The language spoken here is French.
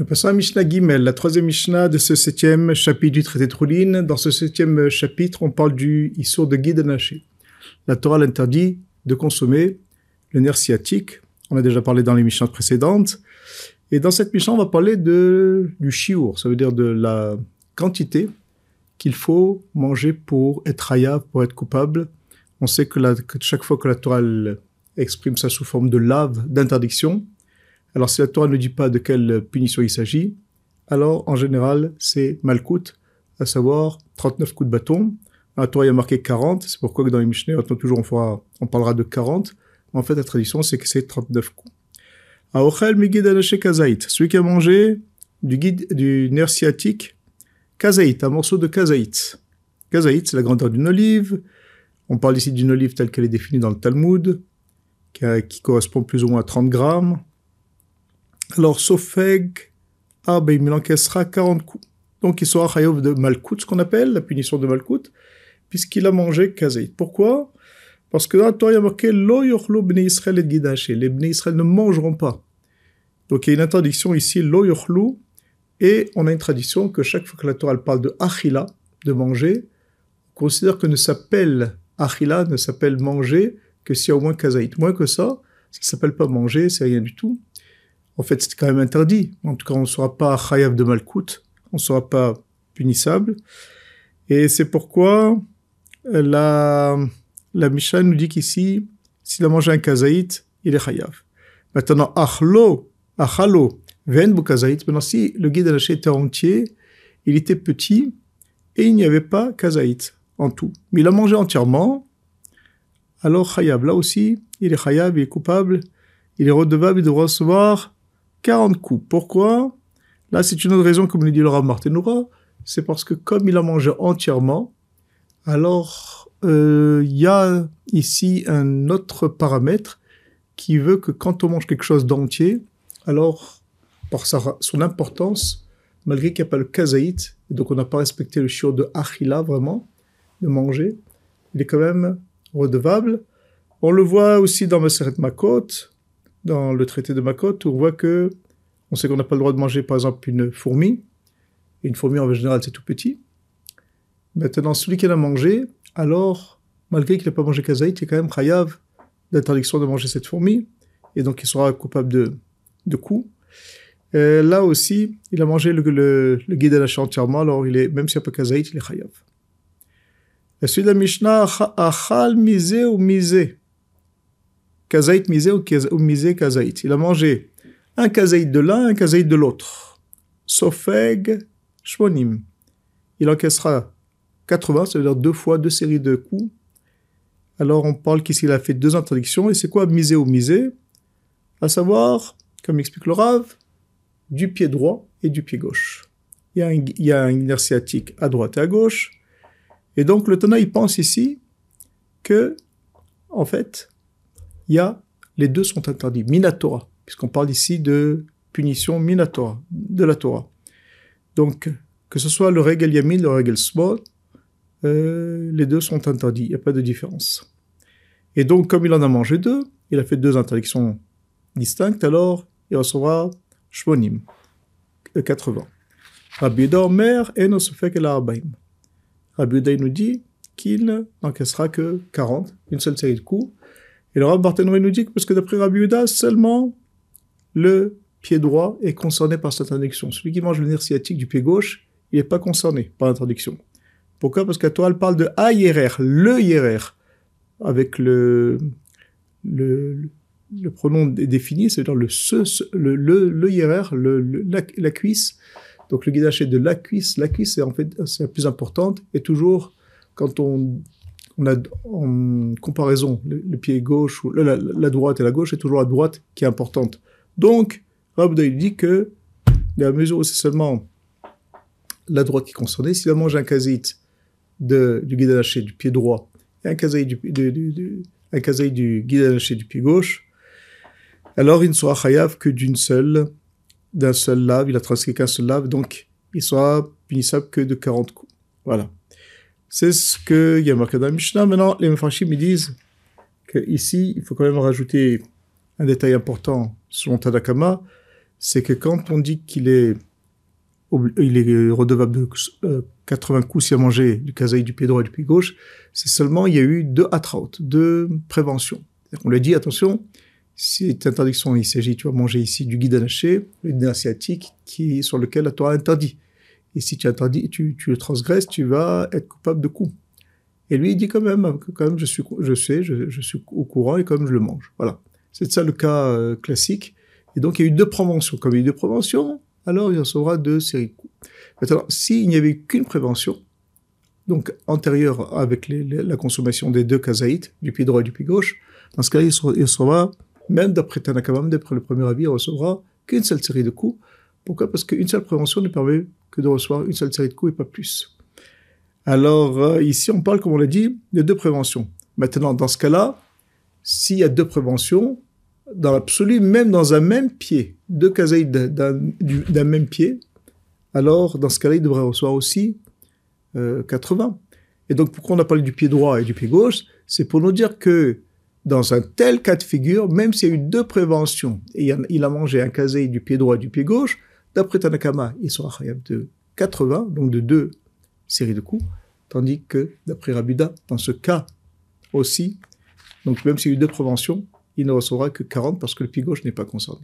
Nous passons à Mishnah Gimel, la troisième Mishnah de ce septième chapitre du traité de Roulin. Dans ce septième chapitre, on parle du Issour de guide naché. La Torah l'interdit de consommer le nerf sciatique. On a déjà parlé dans les Mishnahs précédentes. Et dans cette Mishnah, on va parler de, du chiour, ça veut dire de la quantité qu'il faut manger pour être hayav, pour être coupable. On sait que, que chaque fois que la Torah exprime ça sous forme de lave, d'interdiction, alors si la Torah ne dit pas de quelle punition il s'agit, alors en général c'est malkout, à savoir 39 coups de bâton. la Torah il y a marqué 40, c'est pourquoi que dans les Mishnah, maintenant toujours on, fera, on parlera de 40, en fait la tradition c'est que c'est 39 coups. Aochel migid kazaït, celui qui a mangé du guide du nerf sciatique, kazaït, un morceau de kazaït. Kazaït c'est la grandeur d'une olive, on parle ici d'une olive telle qu'elle est définie dans le Talmud, qui, qui correspond plus ou moins à 30 grammes. Alors, Sofeg, ah ben il encaissera 40 coups. Donc il sera chayav de Malkout, ce qu'on appelle la punition de Malkout, puisqu'il a mangé Kazaït. Pourquoi? Parce que la Torah, il y a marqué Lo yochlo bnei Israël et gidaché. Les bnei Israël ne mangeront pas. Donc il y a une interdiction ici, Lo yochlo, et on a une tradition que chaque fois que la Torah parle de achila, de manger, on considère que ne s'appelle achila, ne s'appelle manger que s'il y a au moins Kazaït. Moins que ça, ça ne s'appelle pas manger, c'est rien du tout en fait, c'est quand même interdit. En tout cas, on ne sera pas chayav de malkout, on ne sera pas punissable. Et c'est pourquoi euh, la, la Mishnah nous dit qu'ici, s'il a mangé un kazaït, il est chayav. Maintenant, achlo, achalo, ven kazaït. Maintenant, si le guide lâché était entier, il était petit et il n'y avait pas kazaït en tout. Mais il a mangé entièrement, alors chayav. Là aussi, il est chayav, il est coupable, il est redevable de recevoir 40 coups. Pourquoi? Là, c'est une autre raison, comme le dit le Rav c'est parce que comme il a mangé entièrement, alors euh, il y a ici un autre paramètre qui veut que quand on mange quelque chose d'entier, alors par sa, son importance, malgré qu'il n'y a pas le kazaït, et donc on n'a pas respecté le chiot de achila vraiment, de manger, il est quand même redevable. On le voit aussi dans Maseret Makot, dans le traité de Makot, on voit que on sait qu'on n'a pas le droit de manger, par exemple, une fourmi. une fourmi, en général, c'est tout petit. Maintenant, celui qui l'a mangé, alors, malgré qu'il n'a pas mangé kazaït, il est quand même chayav d'interdiction de manger cette fourmi. Et donc, il sera coupable de, de coups. là aussi, il a mangé le, guide la entièrement, alors il est, même s'il n'y a pas kazaït, il est chayav. La suite de la Mishnah, achal misé ou misé? Kazaït misé ou, misé kazaït. Il a mangé un kazaït de l'un, un kazaït de l'autre. Sofeg shmonim. Il encaissera 80, c'est-à-dire deux fois, deux séries de coups. Alors on parle qu'ici il a fait deux interdictions. Et c'est quoi misé ou misé? À savoir, comme explique le Rav, du pied droit et du pied gauche. Il y a un, il y a un à droite et à gauche. Et donc le Tana, il pense ici que, en fait, il y a, les deux sont interdits, minatora, puisqu'on parle ici de punition minatora, de la Torah. Donc, que ce soit le règle yamin, le règle small, euh, les deux sont interdits, il n'y a pas de différence. Et donc, comme il en a mangé deux, il a fait deux interdictions distinctes, alors il recevra shmonim, 80. Rabbi Omer et fait que l'arbaim. Rabbi nous dit qu'il n'encaissera que 40, une seule série de coups, et le Rav Barthénoé nous dit que parce que d'après Rabbi Uda, seulement le pied droit est concerné par cette interdiction. Celui qui mange le nerf sciatique du pied gauche, il n'est pas concerné par l'interdiction. Pourquoi? Parce qu'à toi, elle parle de AIRR, le IRR, avec le, le, le pronom défini, c'est-à-dire le, le, le, le IRR, le, la, la, cuisse. Donc le guidage est de la cuisse. La cuisse, c'est en fait la plus importante. Et toujours, quand on en comparaison le, pied gauche ou la, droite et la gauche, c'est toujours la droite qui est importante. Donc, Rabbi dit que, à la mesure où c'est seulement la droite qui est concernée, s'il a mangé un kazit du guide lâché du pied droit et un kazit du, un du guide lâché du pied gauche, alors il ne sera chayav que d'une seule, d'un seul lave, il a transcrit qu'un seul lave, donc il sera punissable que de 40 coups. Voilà. C'est ce qu'il y a marqué dans Mishnah. Maintenant, les Mefashim me disent qu'ici, il faut quand même rajouter un détail important selon Tadakama, c'est que quand on dit qu'il est, il est redevable de 80 euh, coups s'il a mangé du kazaï du pied droit et du pied gauche, c'est seulement il y a eu deux atraut, deux préventions. On lui dit attention, cette interdiction, il s'agit, tu vas manger ici du guide anaché, une asiatique qui, sur lequel la Torah interdit. Et si tu le transgresses, tu vas être coupable de coups. Et lui, il dit quand même, quand même, je suis, je sais, je, suis au courant et comme je le mange. Voilà. C'est ça le cas euh, classique. Et donc, il y a eu deux préventions. Comme il y a eu deux préventions, alors il recevra deux séries de coups. Maintenant, s'il n'y avait qu'une prévention, donc antérieure avec la consommation des deux kazaïtes, du pied droit et du pied gauche, dans ce cas-là, il recevra, même d'après Tanakama, d'après le premier avis, il recevra qu'une seule série de coups. Pourquoi? Parce qu'une seule prévention ne permet que de recevoir une seule série de coups et pas plus. Alors euh, ici, on parle, comme on l'a dit, de deux préventions. Maintenant, dans ce cas-là, s'il y a deux préventions, dans l'absolu, même dans un même pied, deux kazaïs d'un même pied, alors dans ce cas-là, il devrait recevoir aussi 80. Euh, et donc, pourquoi on a parlé du pied droit et du pied gauche? C'est pour nous dire que dans un tel cas de figure, même s'il y a eu deux préventions, et il a mangé un kazaï du pied droit et du pied gauche, d'après Tanakama, il sera de 80, donc de deux séries de coups, tandis que d'après Rabuda, dans ce cas aussi, donc même s'il y a eu deux préventions, il ne recevra que 40 parce que le pied gauche n'est pas concerné.